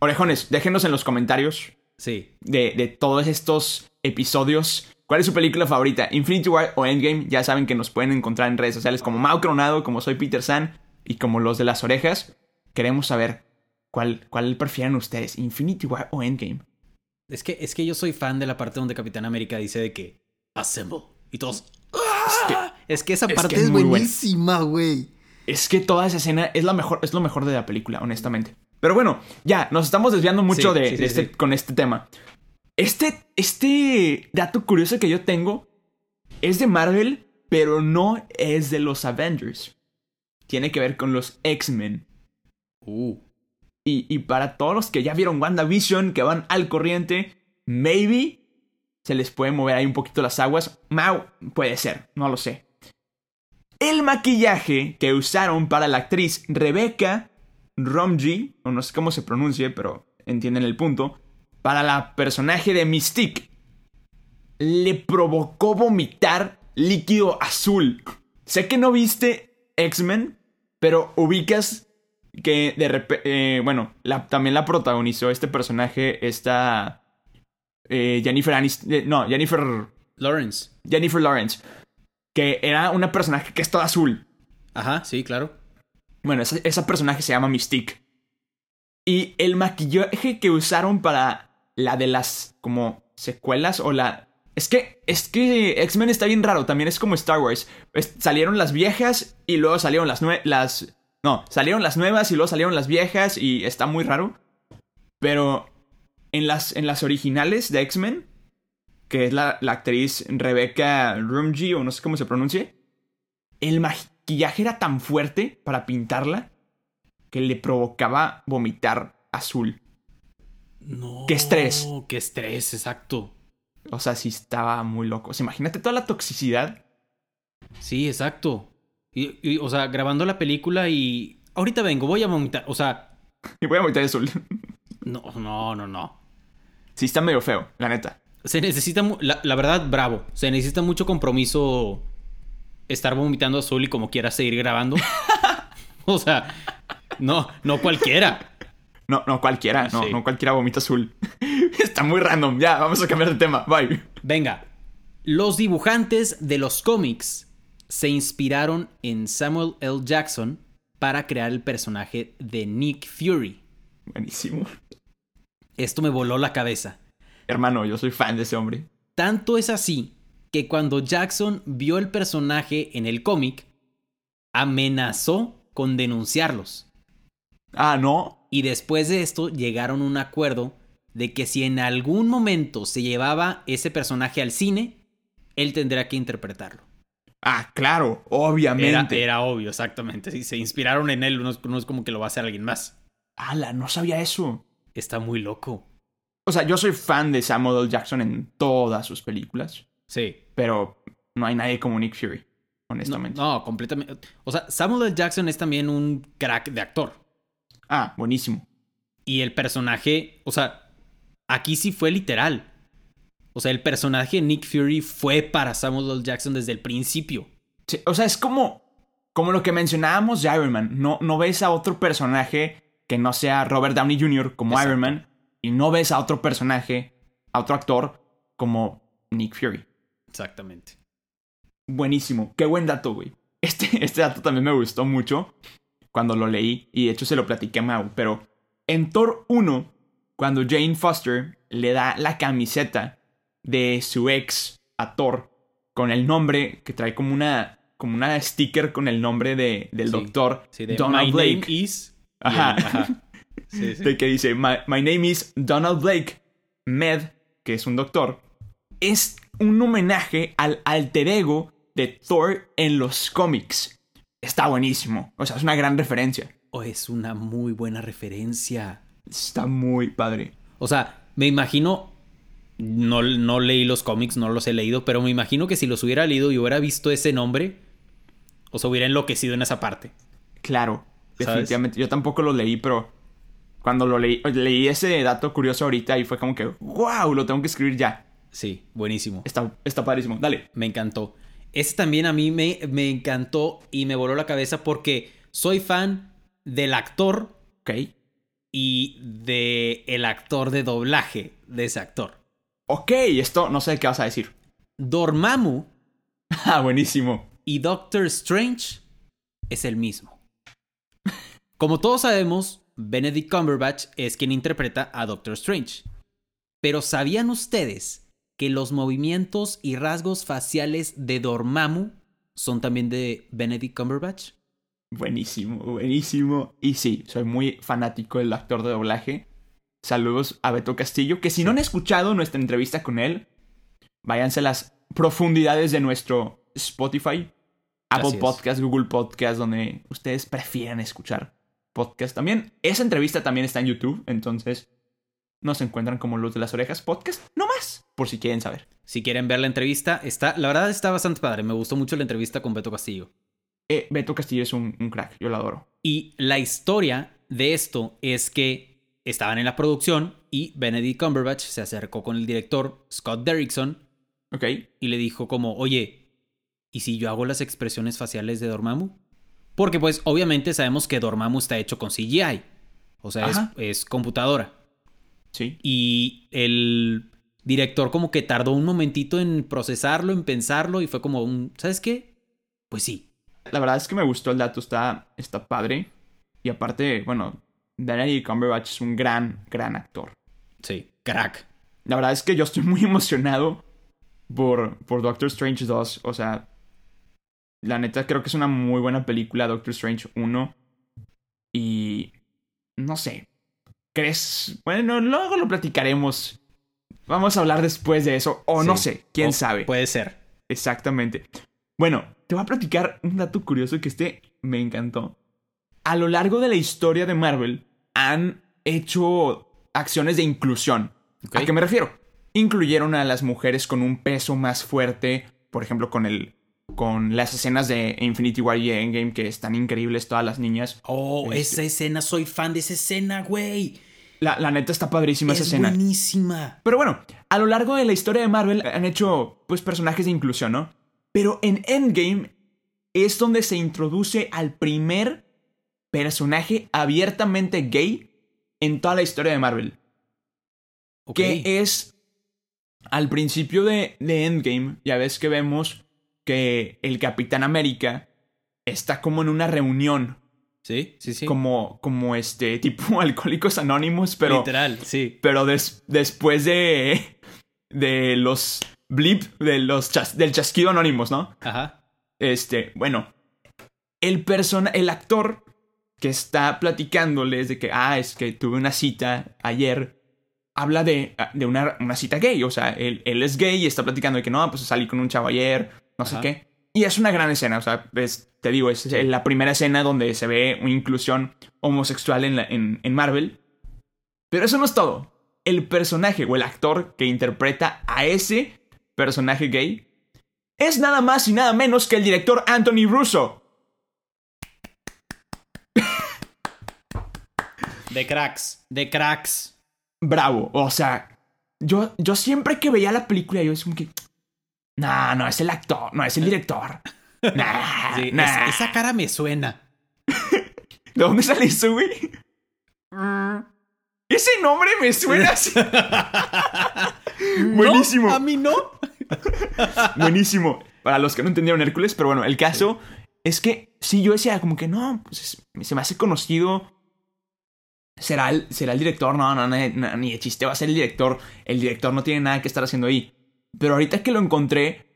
Orejones, déjenos en los comentarios Sí. de, de todos estos episodios. ¿Cuál es su película favorita? ¿Infinity War o Endgame? Ya saben que nos pueden encontrar en redes sociales como Mau Cronado, como soy Peter San y como los de las orejas. Queremos saber cuál, cuál prefieren ustedes, Infinity War o Endgame. Es que, es que yo soy fan de la parte donde Capitán América dice de que assemble. Y todos. Es que esa es parte que es, es buenísima, güey. Es que toda esa escena es, la mejor, es lo mejor de la película, honestamente. Pero bueno, ya, nos estamos desviando mucho Sí, de, sí, de sí, este, con este tema. Este, este dato curioso que yo tengo es de Marvel, pero no es de los Avengers. Tiene que ver con los X-Men. Uh. Y, y para todos los que ya vieron WandaVision, que van al corriente, maybe se les puede mover ahí un poquito las aguas. Mau, puede ser, no lo sé. El maquillaje que usaron para la actriz Rebecca Romji, o no sé cómo se pronuncie, pero entienden el punto, para la personaje de Mystique, le provocó vomitar líquido azul. Sé que no viste X-Men, pero ubicas que de repente, bueno, la- también la protagonizó este personaje, esta eh, Jennifer Aniston, no, Jennifer, Lawrence. Jennifer Lawrence, que era una personaje que es toda azul. Ajá, sí, claro. Bueno, esa, esa personaje se llama Mystique. Y el maquillaje que usaron para la de las como secuelas o la... Es que, es que X-Men está bien raro, también es como Star Wars. Es- salieron las viejas y luego salieron las nuevas... Las... No, salieron las nuevas y luego salieron las viejas y está muy raro. Pero en las, en las originales de X-Men, que es la, la actriz Rebecca Rumji, o no sé cómo se pronuncie, el maquillaje era tan fuerte para pintarla que le provocaba vomitar azul. No. Qué estrés. Qué estrés, exacto. O sea, sí estaba muy loco. O sea, imagínate toda la toxicidad. Sí, exacto. Y, y, o sea, grabando la película y. Ahorita vengo, voy a vomitar. O sea, Y voy a vomitar azul. no, no, no, no. sí, está medio feo, la neta. Se necesita, la, la verdad, bravo. Se necesita mucho compromiso estar vomitando azul y como quieras seguir grabando. o sea, no, no cualquiera. No, no cualquiera, no, Sí. no cualquiera vomita azul. está muy random. Ya, vamos a cambiar de tema. Bye. Venga, los dibujantes de los cómics se inspiraron en Samuel L. Jackson para crear el personaje de Nick Fury. Buenísimo. Esto me voló la cabeza. Hermano, yo soy fan de ese hombre. Tanto es así que cuando Jackson vio el personaje en el cómic, amenazó con denunciarlos. Ah, no. Y después de esto llegaron a un acuerdo de que si en algún momento se llevaba ese personaje al cine, él tendría que interpretarlo. Ah, claro, obviamente. era obvio, exactamente. Si se inspiraron en él, no es, no es como que lo va a hacer alguien más. Ala, no sabía eso. Está muy loco. O sea, yo soy fan de Samuel L. Jackson en todas sus películas. Sí. Pero no hay nadie como Nick Fury, No, honestamente. no, completamente. O sea, Samuel L. Jackson es también un crack de actor. Ah, buenísimo. Y el personaje, o sea, aquí sí fue literal. O sea, el personaje Nick Fury fue para Samuel L. Jackson desde el principio. Sí, o sea, es como, como lo que mencionábamos de Iron Man. No, no ves a otro personaje que no sea Robert Downey Jr. como Exacto. Iron Man. Y no ves a otro personaje, a otro actor como Nick Fury. Exactamente. Buenísimo. Qué buen dato, güey. Este, este dato también me gustó mucho cuando lo leí. Y de hecho se lo platiqué a Mau. Pero en Thor 1, cuando Jane Foster le da la camiseta de su ex a Thor con el nombre que trae como una como una sticker con el nombre de, del Sí. doctor Sí, de Donald My Blake name is. Ajá. ajá. Sí, sí. de que dice my, my name is Donald Blake Med que es un doctor es un homenaje al alter ego de Thor en los cómics está buenísimo o sea es una gran referencia Oh, es una muy buena referencia. está muy padre O sea, me imagino. No, no leí los cómics, no los he leído, pero me imagino que si los hubiera leído y hubiera visto ese nombre, o sea, hubiera enloquecido en esa parte. Claro, ¿Sabes? definitivamente. Yo tampoco lo leí, pero cuando lo leí, leí ese dato curioso ahorita y fue como que, wow, lo tengo que escribir ya. Sí, buenísimo. Está, está padrísimo. Dale. Me encantó. Ese también a mí me, me encantó y me voló la cabeza porque soy fan del actor Ok. y de el actor de doblaje de ese actor. Ok, esto no sé qué vas a decir. Dormammu Ah, buenísimo. y Doctor Strange es el mismo. Como todos sabemos, Benedict Cumberbatch es quien interpreta a Doctor Strange. Pero ¿sabían ustedes que los movimientos y rasgos faciales de Dormammu son también de Benedict Cumberbatch? Buenísimo, buenísimo. Y sí, soy muy fanático del actor de doblaje. Saludos a Beto Castillo, que si no han escuchado nuestra entrevista con él, váyanse a las profundidades de nuestro Spotify, Apple Podcast, Google Podcast, donde ustedes prefieran escuchar podcast. También, esa entrevista también está en YouTube, entonces nos encuentran como los de las orejas podcast, no más, por si quieren saber. Si quieren ver la entrevista, está, la verdad está bastante padre. Me gustó mucho la entrevista con Beto Castillo. Eh, Beto Castillo es un, crack, yo lo adoro. Y la historia de esto es que estaban en la producción y Benedict Cumberbatch se acercó con el director Scott Derrickson. Ok. Y le dijo como, oye, ¿y si yo hago las expresiones faciales de Dormammu? Porque pues obviamente sabemos que Dormammu está hecho con CGI. O sea, es, es, computadora. Sí. Y el director como que tardó un momentito en procesarlo, en pensarlo y fue como un, ¿sabes qué? Pues sí. La verdad es que me gustó el dato, está, está padre. Y aparte, bueno, Benedict Cumberbatch es un gran, gran actor. Sí, crack. La verdad es que yo estoy muy emocionado por, por Doctor Strange 2. O sea, la neta creo que es una muy buena película, Doctor Strange 1. Y... No sé. ¿Crees? Bueno, luego lo platicaremos Vamos a hablar después de eso, o no sé, quién sabe. Puede ser. Exactamente. Bueno, te voy a platicar un dato curioso que este me encantó. A lo largo de la historia de Marvel han hecho acciones de inclusión. ¿A qué me refiero? Incluyeron a las mujeres con un peso más fuerte, por ejemplo, con el con las escenas de Infinity War y Endgame que están increíbles todas las niñas. Oh, esa este escena, soy fan de esa escena, güey. La, neta está padrísima esa escena. Buenísima. Pero bueno, a lo largo de la historia de Marvel han hecho pues personajes de inclusión, ¿no? Pero en Endgame es donde se introduce al primer personaje abiertamente gay en toda la historia de Marvel. Que es al principio de, de Endgame, ya ves que vemos que el Capitán América está como en una reunión Sí, sí, sí. Como, como este, tipo Alcohólicos Anónimos, pero. Literal, sí. Pero después de. De los blip, de los del chasquido anónimos, ¿no? Ajá. Este, bueno. El persona, el actor que está platicándoles de que, ah, es que tuve una cita ayer, habla de, de una, una cita gay. O sea, él, él, es gay y está platicando de que no, pues salí con un chavo ayer, no sé qué. Y es una gran escena, o sea, te digo, es la primera escena donde se ve una inclusión homosexual en, en, Marvel. Pero eso no es todo. El personaje o el actor que interpreta a ese personaje gay es nada más y nada menos que el director Anthony Russo. De cracks, de cracks. Bravo, o sea, yo, yo siempre que veía la película, yo es como que, no, no es el actor, no es el director. Nah, Esa, cara me suena. ¿De dónde sale eso, güey? Ese nombre me suena así. Buenísimo. a mí no. Buenísimo. Para los que no entendieron Hércules, pero bueno, el caso es que sí, yo decía como que no, pues se me hace conocido. ¿Será el, será el director? No, no, no, ni de chiste va a ser el director. El director no tiene nada que estar haciendo ahí. Pero ahorita que lo encontré,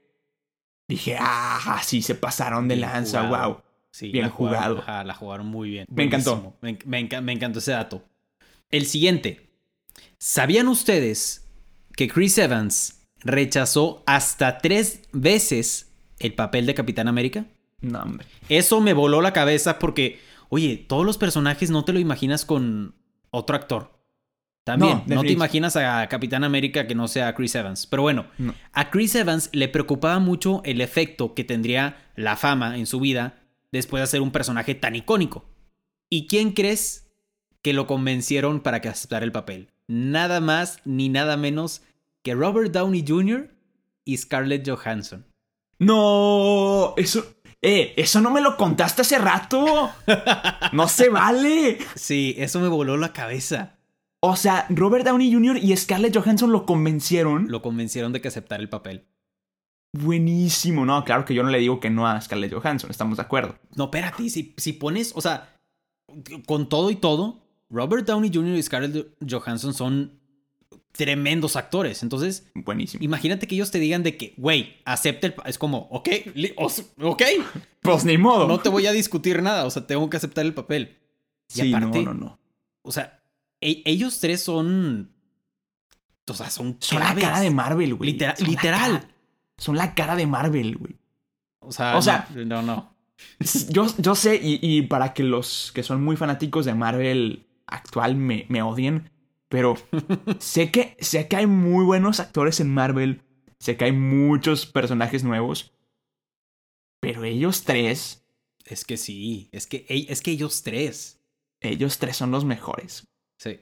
dije, ah, sí, se pasaron de lanza, wow. Sí, bien jugado. la jugaron muy bien. Me encantó. Me, me, encantó ese dato. El siguiente. ¿Sabían ustedes que Chris Evans rechazó hasta tres veces el papel de Capitán América? No, hombre. Eso me voló la cabeza porque, oye, todos los personajes no te lo imaginas con otro actor. También, no, te imaginas a Capitán América que no sea Chris Evans. Pero bueno, a Chris Evans le preocupaba mucho el efecto que tendría la fama en su vida después de ser un personaje tan icónico. ¿Y quién crees que lo convencieron para que aceptara el papel? Nada más ni nada menos que Robert Downey Jr. y Scarlett Johansson. No, eso, eh, eso no me lo contaste hace rato. No se vale. Sí, eso me voló la cabeza. O sea, Robert Downey Jr. y Scarlett Johansson lo convencieron. Lo convencieron de que aceptara el papel. Buenísimo, no, claro que yo no le digo que no a Scarlett Johansson, estamos de acuerdo. No, espérate, si, si pones, o sea, con todo y todo, Robert Downey Jr. y Scarlett Johansson son tremendos actores. Entonces, Buenísimo. imagínate que ellos te digan de que, güey, acepta el... pa-". Es como, ok, ok, Pues ni modo. no te voy a discutir nada, o sea, tengo que aceptar el papel. Y Sí, aparte, no, no, no. o sea, e- ellos tres son... O sea, son Son la cara de Marvel, güey. Literal- Son la literal. cara- son la cara de Marvel, güey. O sea, O sea- no, no, no. Yo, yo sé, y, y para que los que son muy fanáticos de Marvel actual me, me odien, pero sé que, sé que hay muy buenos actores en Marvel, sé que hay muchos personajes nuevos, pero ellos tres, Es que sí, es que, es que ellos tres. ellos tres son los mejores. Sí.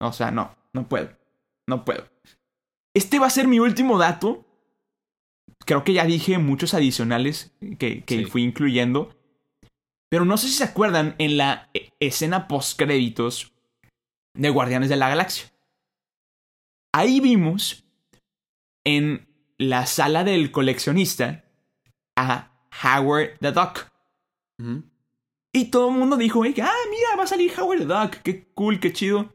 O sea, no, no puedo, no puedo. Este va a ser mi último dato. Creo que ya dije muchos adicionales que, que Sí. fui incluyendo. Pero no sé si se acuerdan en la e- escena post créditos de Guardianes de la Galaxia. Ahí vimos en la sala del coleccionista a Howard the Duck. Y todo el mundo dijo, "Ey, ah, va a salir Howard the Duck, qué cool, qué chido.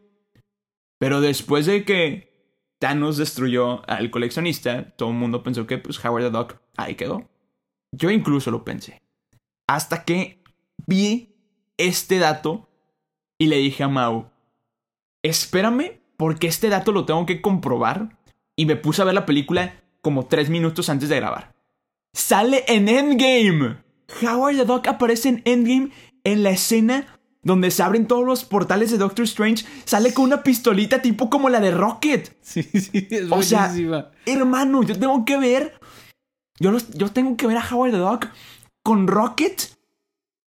Pero después de que Thanos destruyó al coleccionista, todo el mundo pensó que pues Howard the Duck ahí quedó. Yo incluso lo pensé. Hasta que vi este dato y le dije a Mau, espérame porque este dato lo tengo que comprobar. Y me puse a ver la película como tres minutos antes de grabar. Sale en Endgame. Howard the Duck aparece en Endgame en la escena donde se abren todos los portales de Doctor Strange. Sale con una pistolita tipo como la de Rocket. Sí, sí, es O sea, buenísima. Hermano, yo tengo que ver. Yo, los- yo tengo que ver a Howard the Duck con Rocket.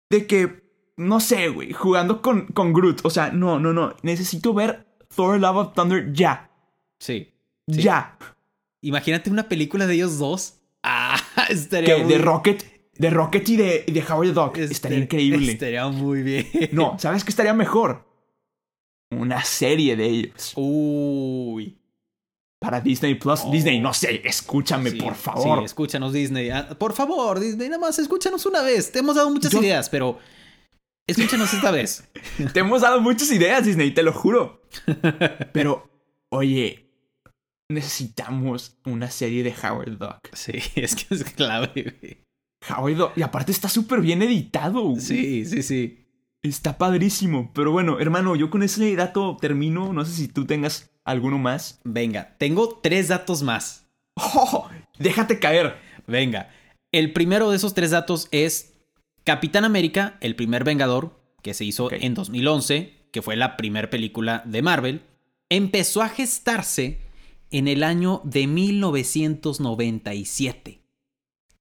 De que. No sé, güey. Jugando con, con Groot. O sea, no, no, no. Necesito ver Thor Love of Thunder ya. Sí. Sí. Ya. Imagínate una película de ellos dos. Ah, Que estaría muy de Rocket. De Rocket y de, de Howard the Duck. este- Estaría increíble. Estaría muy bien. No, ¿sabes qué estaría mejor? Una serie de ellos. Uy. Para Disney Plus. Oh. Disney, no sé, escúchame, Sí, por favor. Sí, escúchanos, Disney. Ah, Por favor, Disney, nada más escúchanos una vez. Te hemos dado muchas Yo- ideas, pero escúchanos esta vez. Te hemos dado muchas ideas, Disney, te lo juro. Pero, oye, necesitamos una serie de Howard Duck. Sí, es que es clave, güey. Howard. Y aparte está súper bien editado. güey. Sí, sí, sí. Está padrísimo. Pero bueno, hermano, yo con ese dato termino. No sé si tú tengas alguno más. Venga, tengo tres datos más. ¡Oh! Déjate caer. Venga. El primero de esos tres datos es Capitán América, el primer Vengador, que se hizo en 2011, que fue la primera película de Marvel, empezó a gestarse en el año de 1997.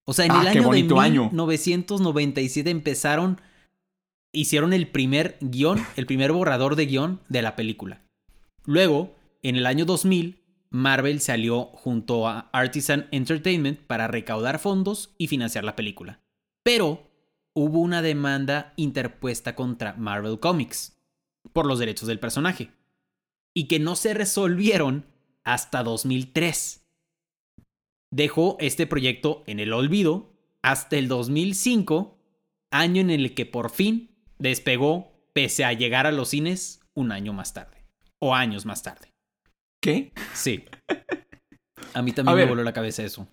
O sea, en Ah, el año de bonito año. 1997 empezaron, hicieron el primer guion, el primer borrador de guion de la película. Luego, en el año 2000, Marvel salió junto a Artisan Entertainment para recaudar fondos y financiar la película. Pero hubo una demanda interpuesta contra Marvel Comics por los derechos del personaje y que no se resolvieron hasta 2003. Dejó este proyecto en el olvido hasta el 2005, año en el que por fin despegó pese a llegar a los cines un año más tarde o años más tarde. ¿Qué? Sí. A mí A también me ver. voló la cabeza eso.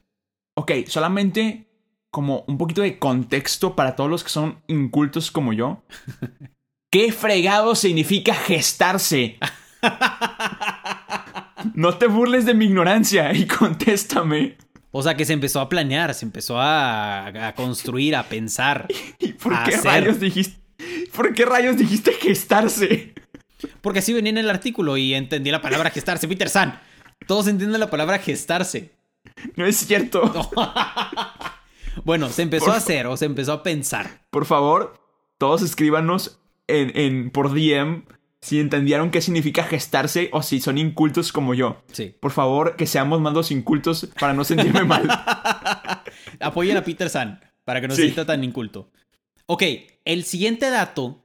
Ok, solamente como un poquito de contexto para todos los que son incultos como yo. ¿Qué fregado significa gestarse? No te burles de mi ignorancia y contéstame. O sea que se empezó a planear, se empezó a, a construir, a pensar. ¿Y por qué Hacer. rayos dijiste? ¿Por qué rayos dijiste gestarse? Porque así venía en el artículo y entendí la palabra gestarse. Peter San, todos entienden la palabra gestarse. No es cierto. Bueno, se empezó Por a hacer o se empezó a pensar. Por favor, todos escríbanos en, en por DM si entendieron qué significa gestarse o si son incultos como yo. Sí. Por favor, que seamos más los incultos para no sentirme mal. Apoyen a Peter San para que no Sí. se sienta tan inculto. Ok, el siguiente dato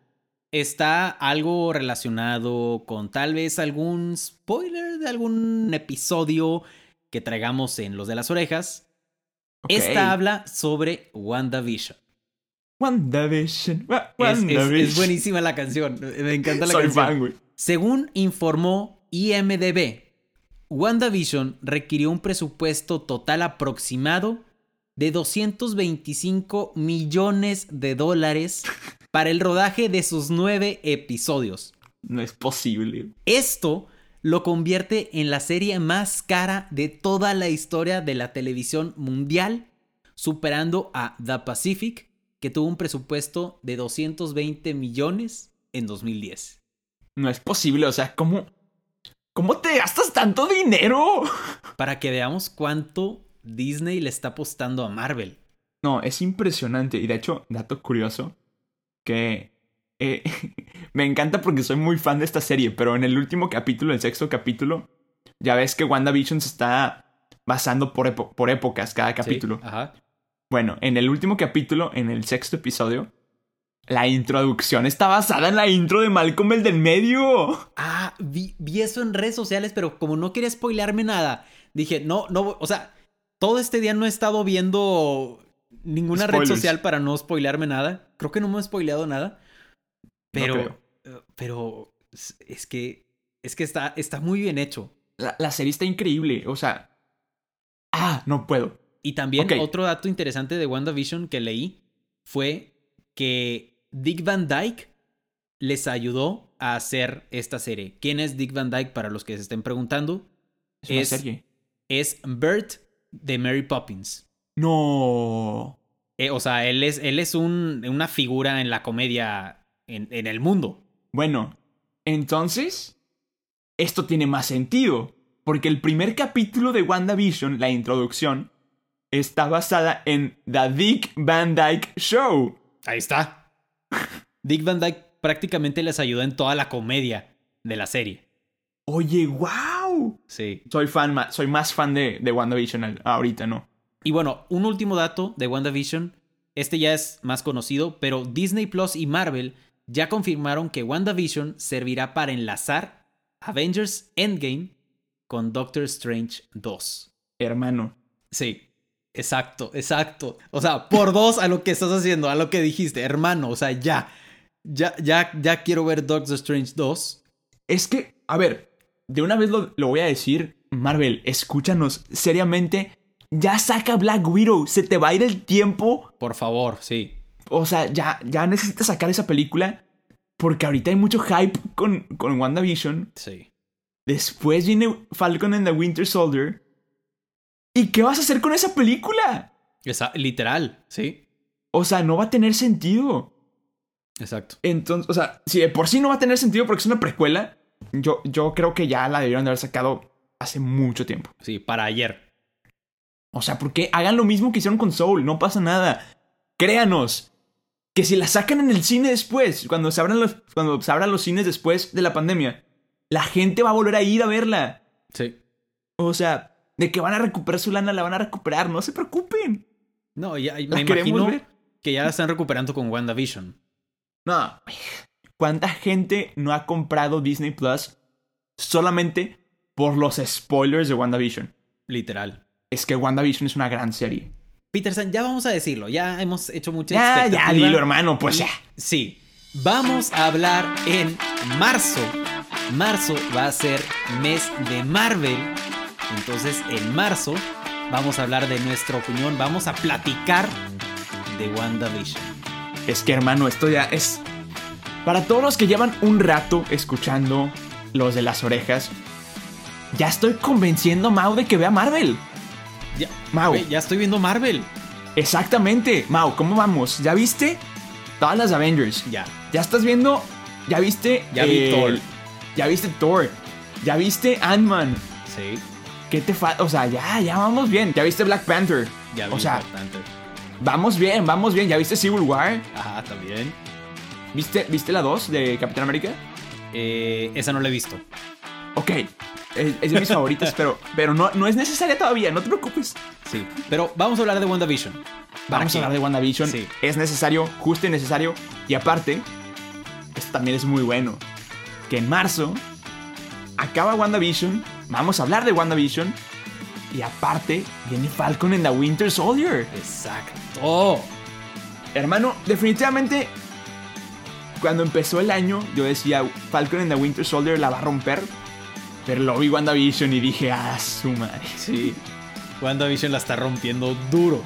está algo relacionado con tal vez algún spoiler de algún episodio que traigamos en Los de las Orejas. Esta habla sobre WandaVision. WandaVision. Wa- Es, es- WandaVision. es buenísima la canción. Me encanta la Soy canción. fan, güey. Según informó IMDB, WandaVision requirió un presupuesto total aproximado de 225 millones de dólares para el rodaje de sus nueve episodios. No es posible. Esto lo convierte en la serie más cara de toda la historia de la televisión mundial, superando a The Pacific, que tuvo un presupuesto de 220 millones en 2010. No es posible, o sea, ¿cómo, cómo te gastas tanto dinero? Para que veamos cuánto Disney le está apostando a Marvel. No, es impresionante. Y de hecho, dato curioso, que eh, me encanta porque soy muy fan de esta serie, pero en el último capítulo, el sexto capítulo, ya ves que WandaVision se está basando por, por épocas cada capítulo. ajá. Bueno, en el último capítulo, en el sexto episodio, la introducción está basada en la intro de Malcolm el del medio. Ah, vi, vi eso en redes sociales, pero como no quería spoilearme nada, dije, no, no, o sea, todo este día no he estado viendo ninguna red social para no spoilearme nada. Creo que no me he spoileado nada. Pero, eh, pero es- es que, es que está, está muy bien hecho. La, la serie está increíble, o sea... Ah, no puedo. Y también otro dato interesante de WandaVision que leí fue que Dick Van Dyke les ayudó a hacer esta serie. ¿Quién es Dick Van Dyke para los que se estén preguntando? Es una Es- serie. Es Bert de Mary Poppins. No. Eh, o sea, él es, él es un- una figura en la comedia en, en el mundo. Bueno, entonces, esto tiene más sentido, porque el primer capítulo de WandaVision, la introducción, está basada en The Dick Van Dyke Show. Ahí está. Dick Van Dyke prácticamente les ayudó en toda la comedia de la serie. Oye, wow. Sí. Soy fan, soy más fan de, de WandaVision ahorita, ¿no? Y bueno, un último dato de WandaVision. Este ya es más conocido, pero Disney Plus y Marvel ya confirmaron que WandaVision servirá para enlazar Avengers Endgame con Doctor Strange 2. Hermano. Sí, exacto, exacto. O sea, por dos a lo que estás haciendo, a lo que dijiste, hermano. O sea, ya. Ya, ya, ya quiero ver Doctor Strange 2. Es que, a ver, de una vez lo, lo voy a decir, Marvel, escúchanos seriamente. Ya saca Black Widow, se te va a ir el tiempo Por favor, sí. O sea, ya, ya necesitas sacar esa película. Porque ahorita hay mucho hype con, con WandaVision. Sí. Después viene Falcon and the Winter Soldier. ¿Y qué vas a hacer con esa película? Esa, literal, sí. O sea, no va a tener sentido. Exacto. Entonces, o sea, si de por sí no va a tener sentido porque es una precuela, yo, yo creo que ya la debieron de haber sacado hace mucho tiempo. Sí, para ayer. O sea, ¿por qué hagan lo mismo que hicieron con Soul? No pasa nada. Créanos. Que si la sacan en el cine después, cuando se abran los, cuando se abran los cines después de la pandemia, la gente va a volver a ir a verla. Sí. O sea, de que van a recuperar su lana, la van a recuperar. No se preocupen. No, ya, me imagino ver. que ya la están recuperando con WandaVision. No. ¿Cuánta gente no ha comprado Disney Plus solamente por los spoilers de WandaVision? Literal. Es que WandaVision es una gran serie. Peterson, ya vamos a decirlo. Ya hemos hecho mucha Ya, ya, dilo, hermano, pues ya. Sí. Vamos a hablar en marzo. Marzo va a ser mes de Marvel. Entonces, en marzo vamos a hablar de nuestra opinión. Vamos a platicar de WandaVision. Es que, hermano, esto ya es. Para todos los que llevan un rato escuchando los de las orejas, ya estoy convenciendo a Mau de que vea Marvel. Ya, Mau. ya estoy viendo Marvel. Exactamente. Mau, ¿cómo vamos? ¿Ya viste? Todas las Avengers. Ya. ¿Ya estás viendo? ¿Ya viste? Ya vi eh, Thor. ¿Ya viste Thor? ¿Ya viste Ant-Man? Sí. ¿Qué te falta? O sea, ya, ya vamos bien. ¿Ya viste Black Panther? Ya vi o sea, bastante. vamos bien, vamos bien. ¿Ya viste Civil War? Ajá, también. ¿Viste, ¿viste la 2 de Capitán América? Eh, esa no la he visto. Ok, es, es de mis favoritas, pero, pero no, no es necesaria todavía, no te preocupes. Sí. Pero vamos a hablar de WandaVision. ¿Para Vamos qué? a hablar de WandaVision. Sí. Es necesario, justo y necesario. Y aparte, esto también es muy bueno. Que en marzo acaba WandaVision. Vamos a hablar de WandaVision. Y aparte, viene Falcon en the Winter Soldier. Exacto. Hermano, definitivamente, cuando empezó el año, yo decía, Falcon en the Winter Soldier la va a romper. Pero lo vi WandaVision y dije, ah, su madre. Sí. WandaVision la está rompiendo duro.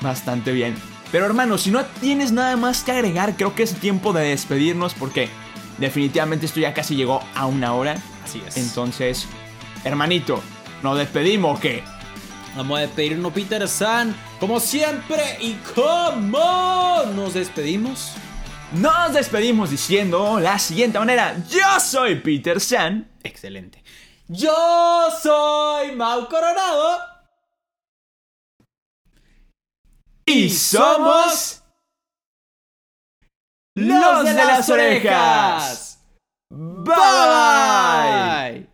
Bastante bien. Pero hermano, si no tienes nada más que agregar, creo que es tiempo de despedirnos porque definitivamente esto ya casi llegó a una hora. Así es. Entonces, hermanito, ¿nos despedimos o qué? Vamos a despedirnos, Peter San, como siempre. ¿Y cómo nos despedimos? Nos despedimos diciendo la siguiente manera: Yo soy Peter San. Excelente. Yo soy Mau Coronado. Y somos. Los de las orejas. Bye. Bye.